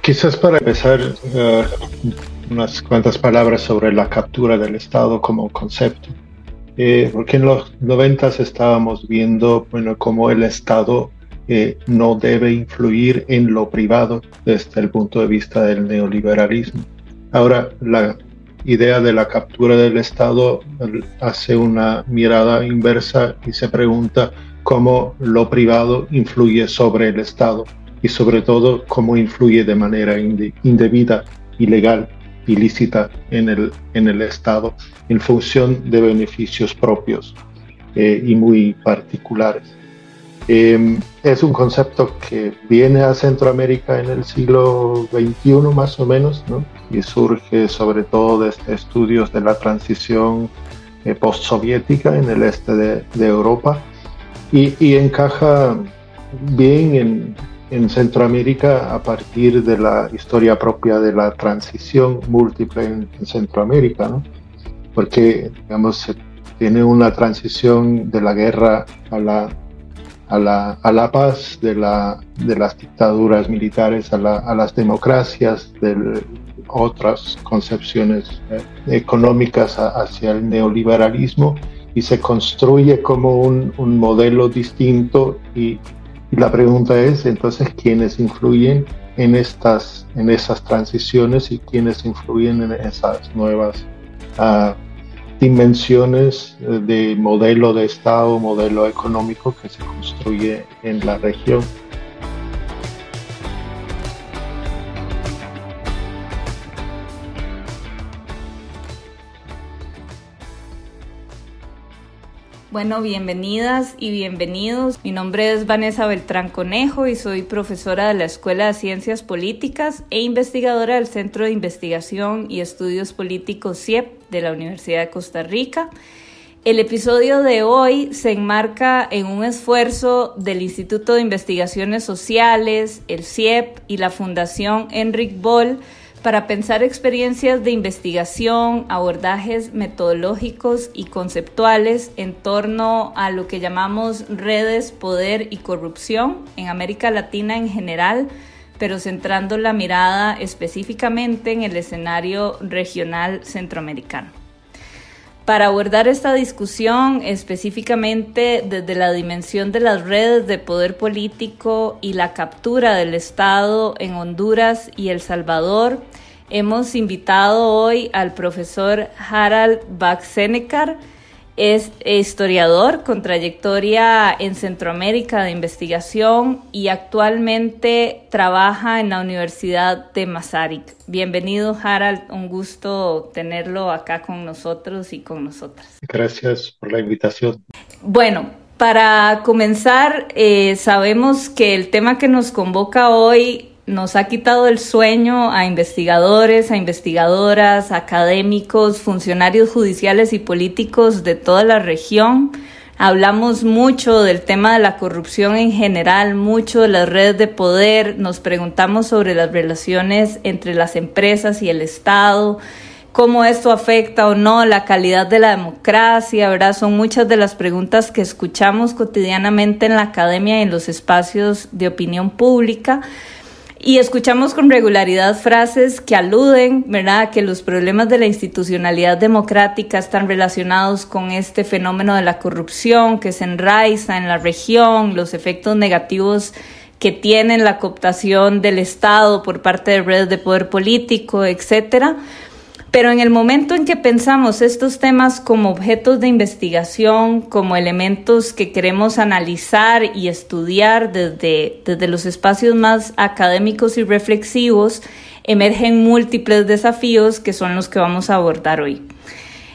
quizás para empezar, eh, unas cuantas palabras sobre la captura del Estado como concepto. Eh, porque en los noventas estábamos viendo bueno, cómo el Estado eh, no debe influir en lo privado desde el punto de vista del neoliberalismo. Ahora, la idea de la captura del Estado hace una mirada inversa y se pregunta cómo lo privado influye sobre el Estado y sobre todo cómo influye de manera indebida, ilegal, ilícita en el, en el Estado en función de beneficios propios eh, y muy particulares. Em, es un concepto que viene a Centroamérica en el siglo XXI más o menos ¿no? y surge sobre todo desde estudios de la transición eh, postsoviética en el este de, de Europa y, y, encaja bien en, en Centroamérica a partir de la historia propia de la transición múltiple en, Centroamérica, ¿no? porque digamos, se tiene una transición de la guerra a la, a la, a la paz, de, la, de las dictaduras militares a, a las democracias, de otras concepciones eh, económicas hacia el neoliberalismo y se construye como un, un modelo distinto y y la pregunta es entonces quiénes influyen en estas en esas transiciones y quiénes influyen en esas nuevas uh, dimensiones de modelo de Estado, modelo económico que se construye en la región. Bueno, bienvenidas y bienvenidos. Mi nombre es Vanessa Beltrán Conejo y soy profesora de la Escuela de Ciencias Políticas e investigadora del Centro de Investigación y Estudios Políticos CIEP de la Universidad de Costa Rica. El episodio de hoy se enmarca en un esfuerzo del Instituto de Investigaciones Sociales, el CIEP y la Fundación Enric Boll para pensar experiencias de investigación, abordajes metodológicos y conceptuales en torno a lo que llamamos redes, poder y corrupción en América Latina en general, pero centrando la mirada específicamente en el escenario regional centroamericano. Para abordar esta discusión específicamente desde la dimensión de las redes de poder político y la captura del Estado en Honduras y El Salvador, hemos invitado hoy al profesor Harald Baxenekar, es historiador con trayectoria en Centroamérica de investigación y actualmente trabaja en la Universidad de Masaryk. Bienvenido, Harald. Un gusto tenerlo acá con nosotros y con nosotras. Gracias por la invitación. Bueno, para comenzar, eh, sabemos que el tema que nos convoca hoy nos ha quitado el sueño a investigadores, a investigadoras, académicos, funcionarios judiciales y políticos de toda la región. Hablamos mucho del tema de la corrupción en general, mucho de las redes de poder, nos preguntamos sobre las relaciones entre las empresas y el Estado, cómo esto afecta o no la calidad de la democracia, ¿verdad? Son muchas de las preguntas que escuchamos cotidianamente en la academia y en los espacios de opinión pública. Y escuchamos con regularidad frases que aluden, ¿verdad?, que los problemas de la institucionalidad democrática están relacionados con este fenómeno de la corrupción que se enraiza en la región, los efectos negativos que tiene la cooptación del Estado por parte de redes de poder político, etcétera. Pero en el momento en que pensamos estos temas como objetos de investigación, como elementos que queremos analizar y estudiar desde, desde los espacios más académicos y reflexivos, emergen múltiples desafíos que son los que vamos a abordar hoy.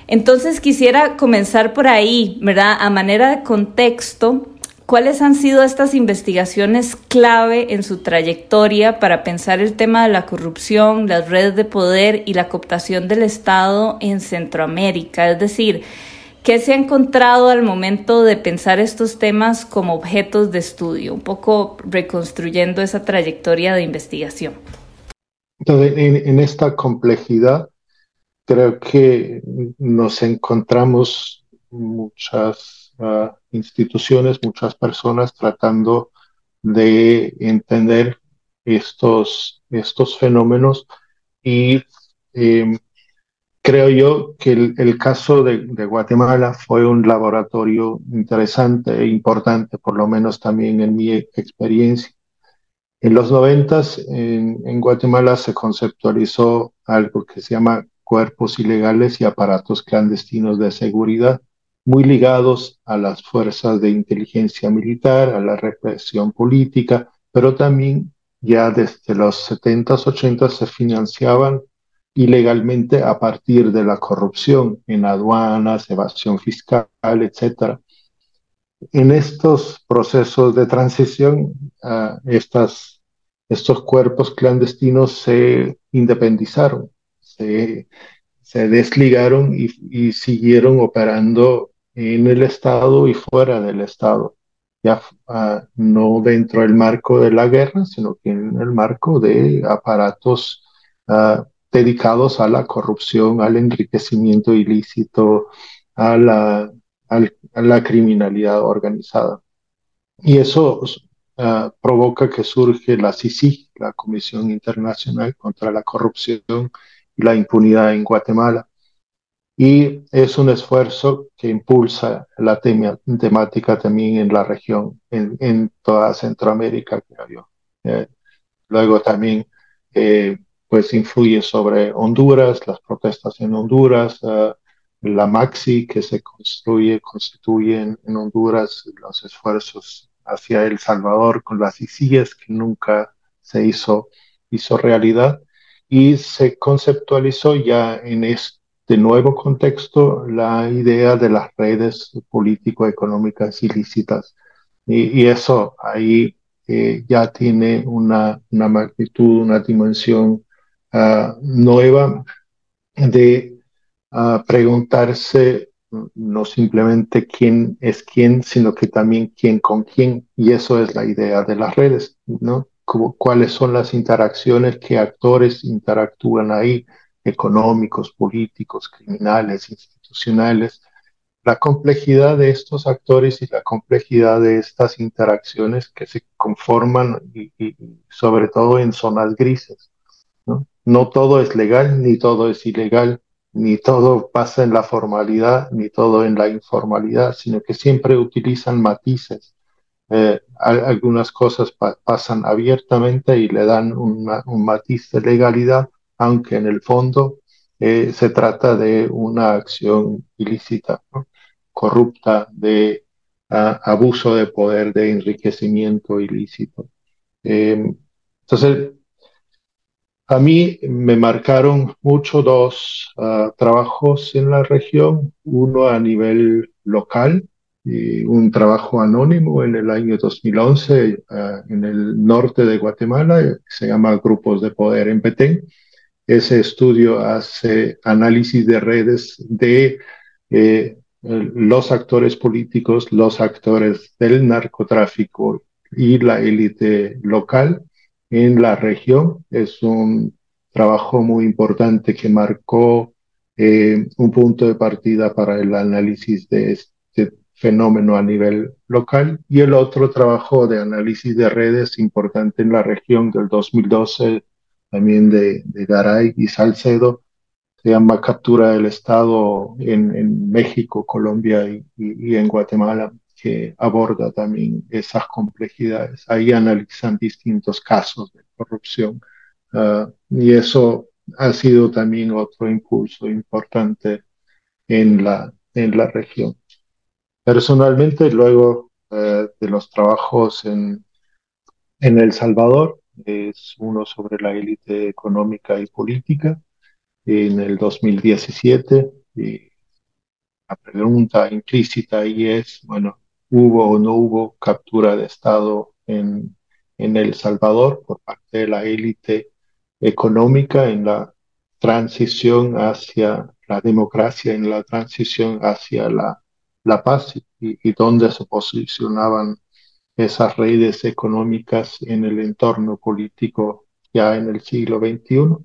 Entonces quisiera comenzar por ahí, ¿verdad? A manera de contexto, ¿Cuáles han sido estas investigaciones clave en su trayectoria para pensar el tema de la corrupción, las redes de poder y la cooptación del Estado en Centroamérica? Es decir, ¿qué se ha encontrado al momento de pensar estos temas como objetos de estudio? Un poco reconstruyendo esa trayectoria de investigación. Entonces, en, esta complejidad, creo que nos encontramos muchas instituciones, muchas personas tratando de entender estos, estos fenómenos y em, creo yo que el, caso de, Guatemala fue un laboratorio interesante e importante, por lo menos también en mi experiencia. En los noventas en, en Guatemala se conceptualizó algo que se llama cuerpos ilegales y aparatos clandestinos de seguridad, muy ligados a las fuerzas de inteligencia militar, a la represión política, pero también ya desde los 70s, 80s se financiaban ilegalmente a partir de la corrupción en aduanas, evasión fiscal, etc. En estos procesos de transición, estas, estos cuerpos clandestinos se independizaron, se, se desligaron y, y, siguieron operando en el Estado y fuera del Estado. Ya uh, no dentro del marco de la guerra, sino que en el marco de aparatos uh, dedicados a la corrupción, al enriquecimiento ilícito, a la, a la criminalidad organizada. Y eso uh, provoca que surge la CICI, la Comisión Internacional contra la Corrupción y la Impunidad en Guatemala. Y es un esfuerzo que impulsa la temática también en la región, en, en toda Centroamérica, creo yo. Eh, luego también eh, pues influye sobre Honduras, las protestas en Honduras, uh, la Maxi que se construye, constituye en, en, Honduras, los esfuerzos hacia El Salvador con las ICIES que nunca se hizo, hizo realidad y se conceptualizó ya en este nuevo contexto la idea de las redes político-económicas ilícitas. Y, eso ahí eh, ya tiene una, una magnitud, una dimensión uh, nueva de uh, preguntarse no simplemente quién es quién, sino que también quién con quién. Y eso es la idea de las redes, ¿no? Cuáles son las interacciones, qué actores interactúan ahí, económicos, políticos, criminales, institucionales. La complejidad de estos actores y la complejidad de estas interacciones que se conforman y, y sobre todo en zonas grises. ¿no? no todo es legal, ni todo es ilegal, ni todo pasa en la formalidad, ni todo en la informalidad, sino que siempre utilizan matices. Eh, algunas cosas pa pasan abiertamente y le dan un matiz de legalidad, aunque en el fondo eh, se trata de una acción ilícita, corrupta, de uh, abuso de poder, de enriquecimiento ilícito. Eh, entonces, a mí me marcaron mucho dos uh, trabajos en la región, uno a nivel local, un trabajo anónimo en el año 2011 uh, en el norte de Guatemala, se llama Grupos de Poder en Petén. Ese estudio hace análisis de redes de eh, los actores políticos, los actores del narcotráfico y la élite local en la región. Es un trabajo muy importante que marcó eh, un punto de partida para el análisis de este fenómeno a nivel local y el otro trabajo de análisis de redes importante en la región del 2012 también de, de Garay y Salcedo se llama Captura del Estado en, en México, Colombia y, y, en Guatemala que aborda también esas complejidades. Ahí analizan distintos casos de corrupción uh, y eso ha sido también otro impulso importante en la, en la región. Personalmente, luego uh, de los trabajos en, en El Salvador, es uno sobre la élite económica y política en el 2017. Y la pregunta implícita ahí es, bueno, hubo o no hubo captura de Estado en, en El Salvador por parte de la élite económica en la transición hacia la democracia, en la transición hacia la, la paz y, y dónde se posicionaban esas redes económicas en el entorno político ya en el siglo XXI.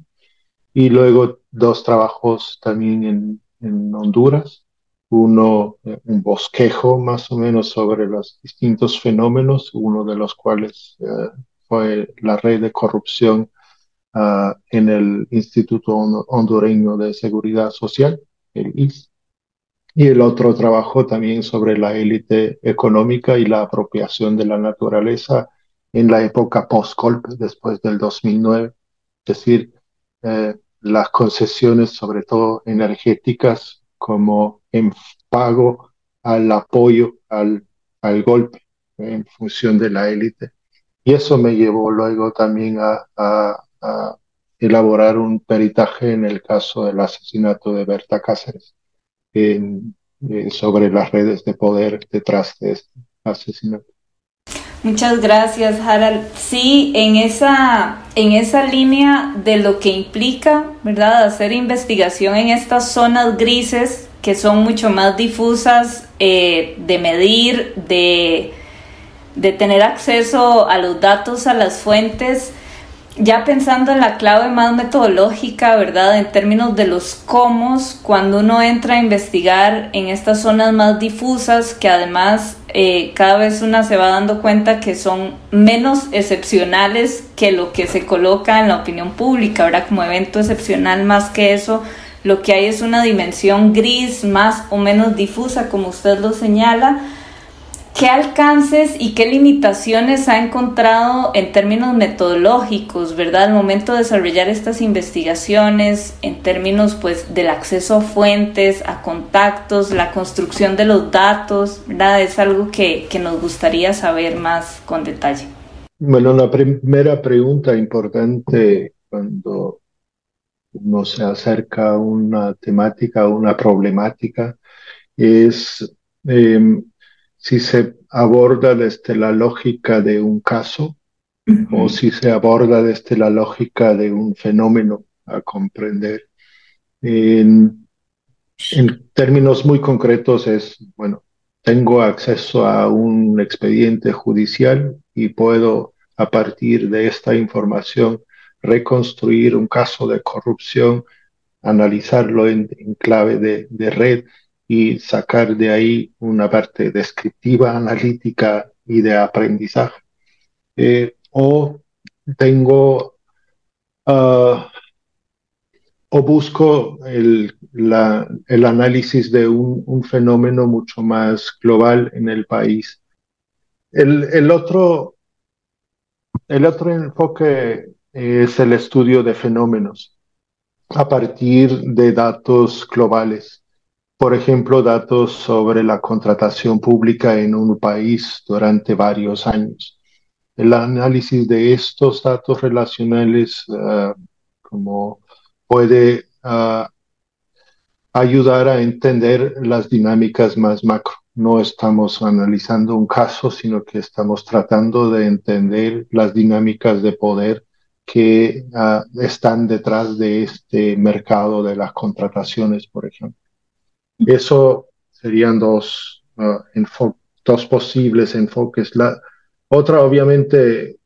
Y luego dos trabajos también en, en Honduras, uno, eh, un bosquejo más o menos sobre los distintos fenómenos, uno de los cuales eh, fue la red de corrupción ah, en el Instituto Hondureño de Seguridad Social, el IS. Y el otro trabajó también sobre la élite económica y la apropiación de la naturaleza en la época post-golpe, después del 2009. Es decir, eh, las concesiones, sobre todo energéticas, como en pago al apoyo al, al golpe en función de la élite. Y eso me llevó luego también a, a, elaborar un peritaje en el caso del asesinato de Berta Cáceres, en, sobre las redes de poder detrás de este asesinato. Muchas gracias, Harald. Sí, en esa, en esa línea de lo que implica, ¿verdad?, hacer investigación en estas zonas grises que son mucho más difusas eh, de medir, de, de tener acceso a los datos, a las fuentes, ya pensando en la clave más metodológica, ¿verdad? En términos de los cómo, cuando uno entra a investigar en estas zonas más difusas, que además eh, cada vez una se va dando cuenta que son menos excepcionales que lo que se coloca en la opinión pública, ¿verdad? Como evento excepcional más que eso, lo que hay es una dimensión gris más o menos difusa, como usted lo señala ¿Qué alcances y qué limitaciones ha encontrado en términos metodológicos, verdad, al momento de desarrollar estas investigaciones, en términos pues del acceso a fuentes, a contactos, la construcción de los datos, verdad? Es algo que, que nos gustaría saber más con detalle. Bueno, la primera pregunta importante cuando uno se acerca a una temática, a una problemática, es eh, si se aborda desde la lógica de un caso o si se aborda desde la lógica de un fenómeno a comprender. En, en términos muy concretos es, bueno, tengo acceso a un expediente judicial y puedo a partir de esta información reconstruir un caso de corrupción, analizarlo en, clave de, de, red y sacar de ahí una parte descriptiva, analítica y de aprendizaje. Eh, o tengo ah, o busco el, el análisis de un, un, fenómeno mucho más global en el país. El, el, otro, el otro enfoque es el estudio de fenómenos a partir de datos globales por ejemplo, datos sobre la contratación pública en un país durante varios años. El análisis de estos datos relacionales uh, como puede uh, ayudar a entender las dinámicas más macro. No estamos analizando un caso, sino que estamos tratando de entender las dinámicas de poder que uh, están detrás de este mercado de las contrataciones, por ejemplo. Eso serían dos, uh, dos posibles enfoques. La otra, obviamente,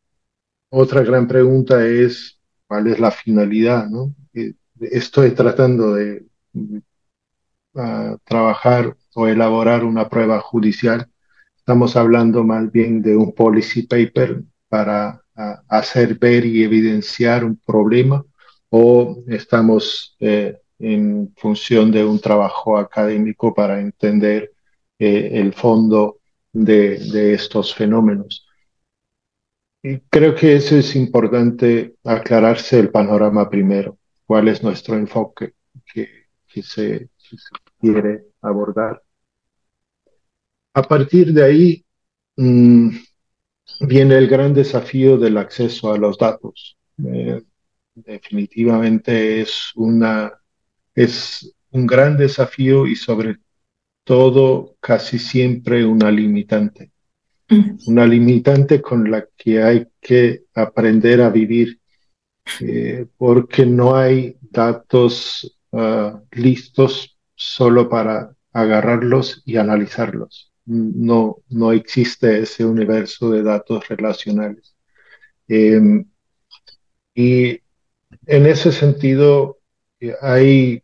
otra gran pregunta es cuál es la finalidad, ¿no? Eh, estoy tratando de uh, trabajar o elaborar una prueba judicial. Estamos hablando más bien de un policy paper para uh, hacer ver y evidenciar un problema o estamos eh, en función de un trabajo académico para entender eh, el fondo de, de, estos fenómenos. Y creo que eso es importante aclararse el panorama primero, cuál es nuestro enfoque que, se, quiere abordar. A partir de ahí mmm, viene el gran desafío del acceso a los datos. Eh, definitivamente es una es un gran desafío y sobre todo casi siempre una limitante. Mm. Una limitante con la que hay que aprender a vivir eh, porque no hay datos uh, listos solo para agarrarlos y analizarlos. No, no existe ese universo de datos relacionales. Eh, y en ese sentido, eh, hay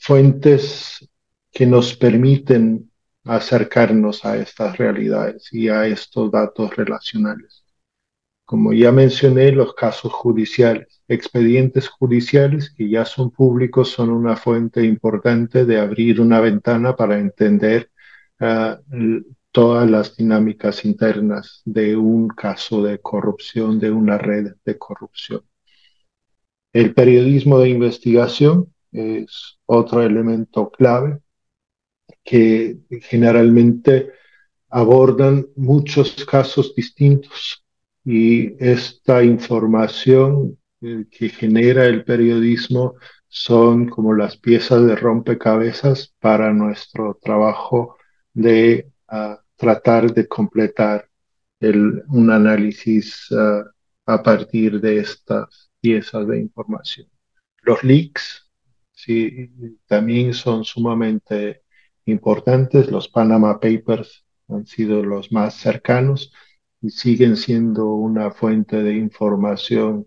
fuentes que nos permiten acercarnos a estas realidades y a estos datos relacionales. como ya mencioné, los casos judiciales, expedientes judiciales que ya son públicos son una fuente importante de abrir una ventana para entender uh, todas las dinámicas internas de un caso de corrupción, de una red de corrupción. El periodismo de investigación es otro elemento clave que generalmente abordan muchos casos distintos y esta información eh, que genera el periodismo son como las piezas de rompecabezas para nuestro trabajo de uh, tratar de completar un análisis uh, a partir de estas piezas de información. Los leaks sí, también son sumamente importantes. Los Panama Papers han sido los más cercanos y siguen siendo una fuente de información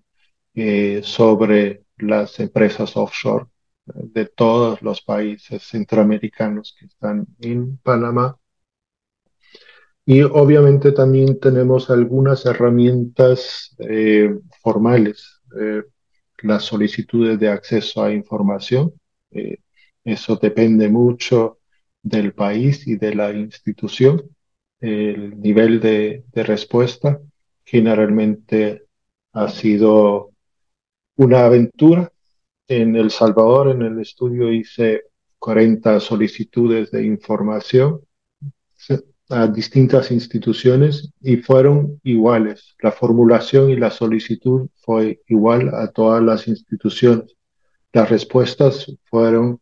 eh, sobre las empresas offshore de todos los países centroamericanos que están en Panamá. Y obviamente también tenemos algunas herramientas eh, formales, eh, las solicitudes de acceso a información. Eh, eso depende mucho del país y de la institución. El nivel de, respuesta generalmente ha sido una aventura. En El Salvador, en el estudio, hice 40 solicitudes de información a distintas instituciones y fueron iguales. La formulación y la solicitud fue igual a todas las instituciones. Las respuestas fueron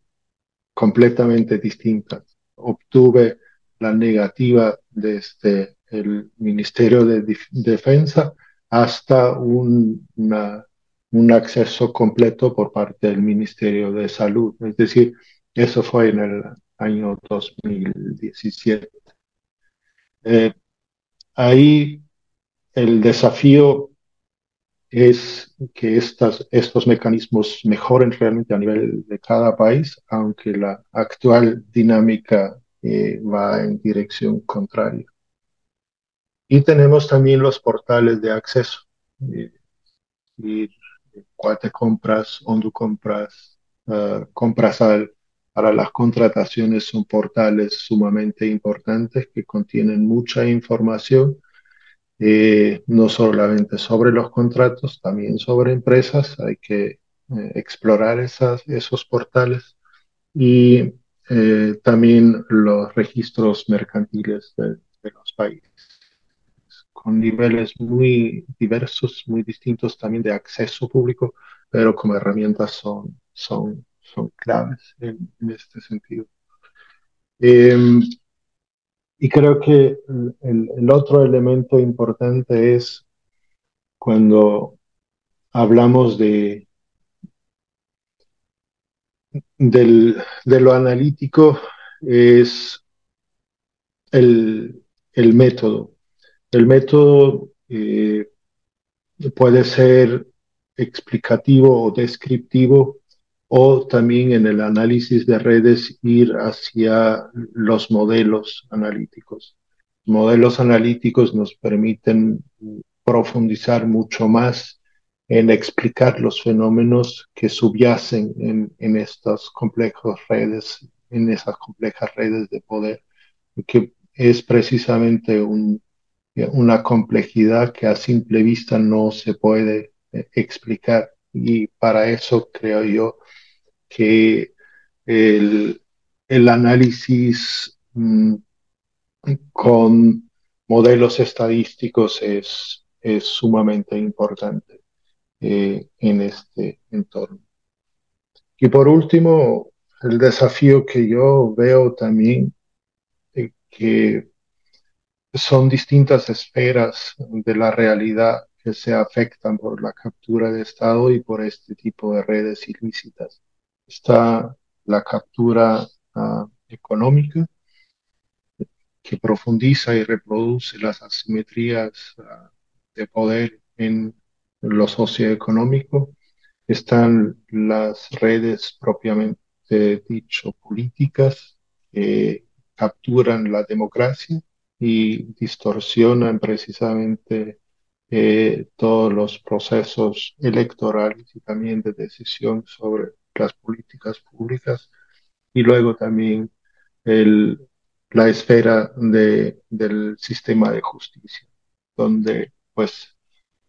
completamente distintas. Obtuve la negativa desde el Ministerio de Defensa hasta un, un acceso completo por parte del Ministerio de Salud. Es decir, eso fue en el año 2017. Eh, ahí el desafío es que estas, estos mecanismos mejoren realmente a nivel de cada país, aunque la actual dinámica eh, va en dirección contraria. Y tenemos también los portales de acceso. Eh, y Cuate Compras, Ondu Compras, uh, Comprasal, para las contrataciones son portales sumamente importantes que contienen mucha información, eh, no solamente sobre los contratos, también sobre empresas. Hay que eh, explorar esas, esos portales y eh, también los registros mercantiles de, de los países con niveles muy diversos, muy distintos también de acceso público, pero como herramientas son, son son claves en, este sentido. Em, y creo que el, otro elemento importante es cuando hablamos de, del, de lo analítico, es el, el método. El método eh, puede ser explicativo o descriptivo o también en el análisis de redes ir hacia los modelos analíticos. Modelos analíticos nos permiten profundizar mucho más en explicar los fenómenos que subyacen en, estas complejas redes, en esas complejas redes de poder, que es precisamente un, una complejidad que a simple vista no se puede eh, explicar. Y para eso creo yo que el, el análisis mm, con modelos estadísticos es, es sumamente importante eh, en este entorno. Y por último, el desafío que yo veo también, eh, que son distintas esferas de la realidad que se afectan por la captura de Estado y por este tipo de redes ilícitas está la captura uh, económica, que profundiza y reproduce las asimetrías uh, de poder en lo socioeconómico. Están las redes propiamente dicho políticas que capturan la democracia y distorsionan precisamente eh, todos los procesos electorales y también de decisión sobre las políticas públicas y luego también el, la esfera de, del sistema de justicia, donde pues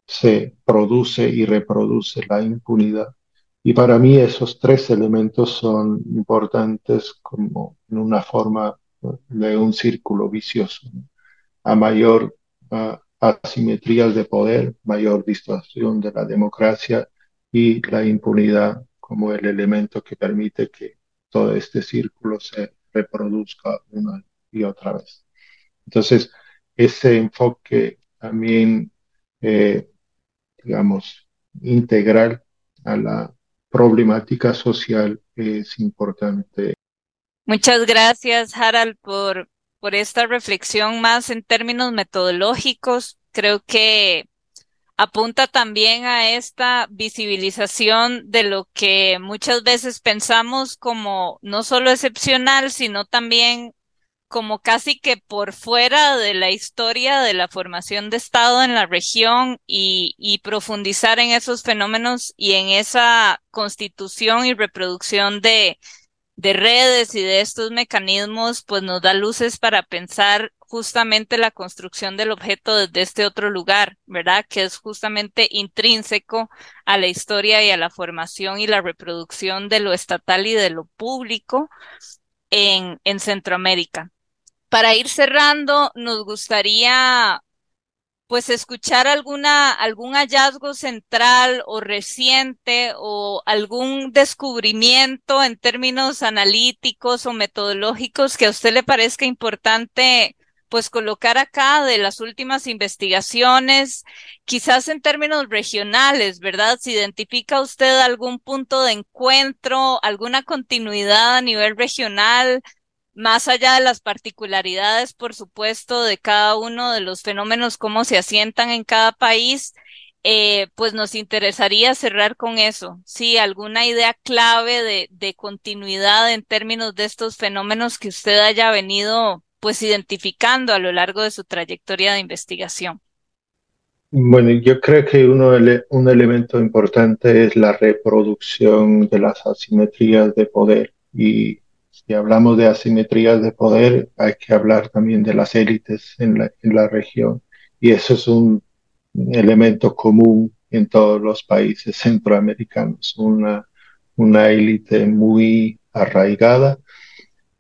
se produce y reproduce la impunidad. Y para mí esos tres elementos son importantes como en una forma de un círculo vicioso. A mayor asimetrías de poder, mayor distorsión de la democracia y la impunidad como el elemento que permite que todo este círculo se reproduzca una y otra vez. Entonces, ese enfoque también, eh, digamos, integral a la problemática social es importante. Muchas gracias, Harald, por, por esta reflexión más en términos metodológicos. Creo que apunta también a esta visibilización de lo que muchas veces pensamos como no solo excepcional, sino también como casi que por fuera de la historia de la formación de Estado en la región y, profundizar en esos fenómenos y en esa constitución y reproducción de, de redes y de estos mecanismos, pues nos da luces para pensar justamente la construcción del objeto desde este otro lugar, ¿verdad? Que es justamente intrínseco a la historia y a la formación y la reproducción de lo estatal y de lo público en, en Centroamérica. Para ir cerrando, nos gustaría pues escuchar alguna, algún hallazgo central o reciente o algún descubrimiento en términos analíticos o metodológicos que a usted le parezca importante pues colocar acá de las últimas investigaciones, quizás en términos regionales, ¿verdad? Si identifica usted algún punto de encuentro, alguna continuidad a nivel regional, más allá de las particularidades, por supuesto, de cada uno de los fenómenos, cómo se asientan en cada país, eh, pues nos interesaría cerrar con eso. Sí, alguna idea clave de, continuidad en términos de estos fenómenos que usted haya venido pues identificando a lo largo de su trayectoria de investigación? Bueno, yo creo que uno, un elemento importante es la reproducción de las asimetrías de poder. Y si hablamos de asimetrías de poder, hay que hablar también de las élites en la, región. Y eso es un elemento común en todos los países centroamericanos, una, una élite muy arraigada.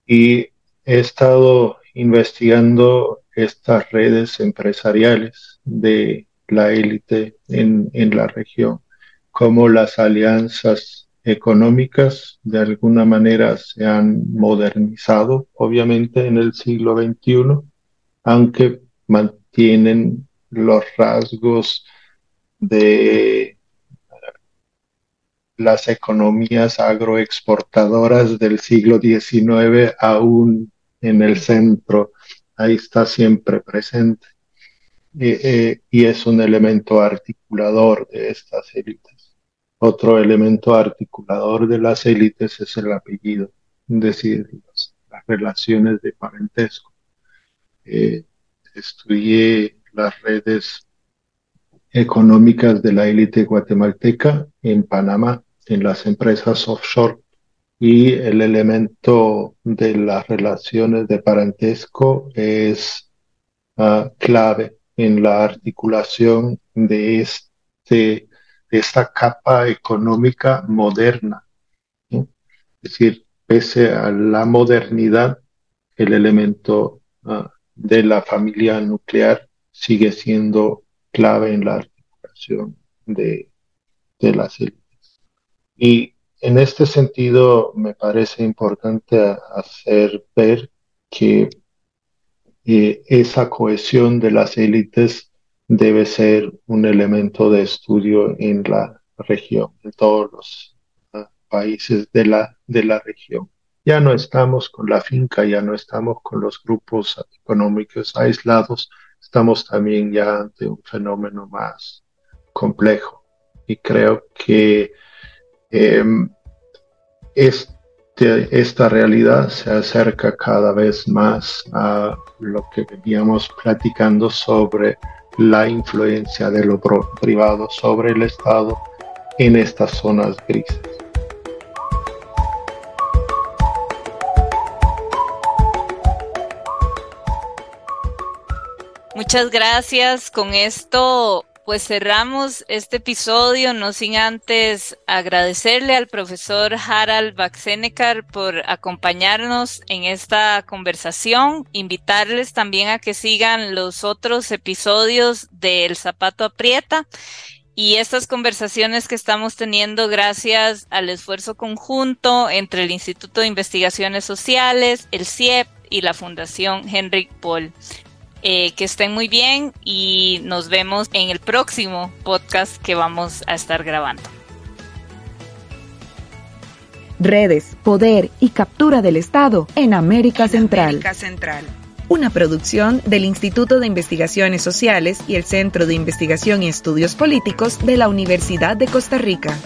Y he estado investigando estas redes empresariales de la élite en, en la región, cómo las alianzas económicas de alguna manera se han modernizado, obviamente en el siglo XXI, aunque mantienen los rasgos de las economías agroexportadoras del siglo XIX aún en el centro, ahí está siempre presente. Eh, y es un elemento articulador de estas élites. Otro elemento articulador de las élites es el apellido, es decir, las, relaciones de parentesco. Eh, estudié las redes económicas de la élite guatemalteca en Panamá, en las empresas offshore y el elemento de las relaciones de parentesco es uh, clave en la articulación de, este, de esta capa económica moderna. Es decir, pese a la modernidad, el elemento uh, de la familia nuclear sigue siendo clave en la articulación de, de las élites. Y en este sentido, me parece importante hacer ver que eh, esa cohesión de las élites debe ser un elemento de estudio en la región, en todos los ah, países de la, de la región. Ya no estamos con la finca, ya no estamos con los grupos económicos aislados, estamos también ya ante un fenómeno más complejo. Y creo que Em, este, esta realidad se acerca cada vez más a lo que veníamos platicando sobre la influencia de lo privado sobre el Estado en estas zonas grises. Muchas gracias. Con esto pues cerramos este episodio, no sin antes agradecerle al profesor Harald Baxenekar por acompañarnos en esta conversación, invitarles también a que sigan los otros episodios de El Zapato Aprieta y estas conversaciones que estamos teniendo gracias al esfuerzo conjunto entre el Instituto de Investigaciones Sociales, el CIEP y la Fundación Henrik Paul. Eh, que estén muy bien y nos vemos en el próximo podcast que vamos a estar grabando. Redes, poder y captura del Estado en América Central. América Central. Una producción del Instituto de Investigaciones Sociales y el Centro de Investigación y Estudios Políticos de la Universidad de Costa Rica.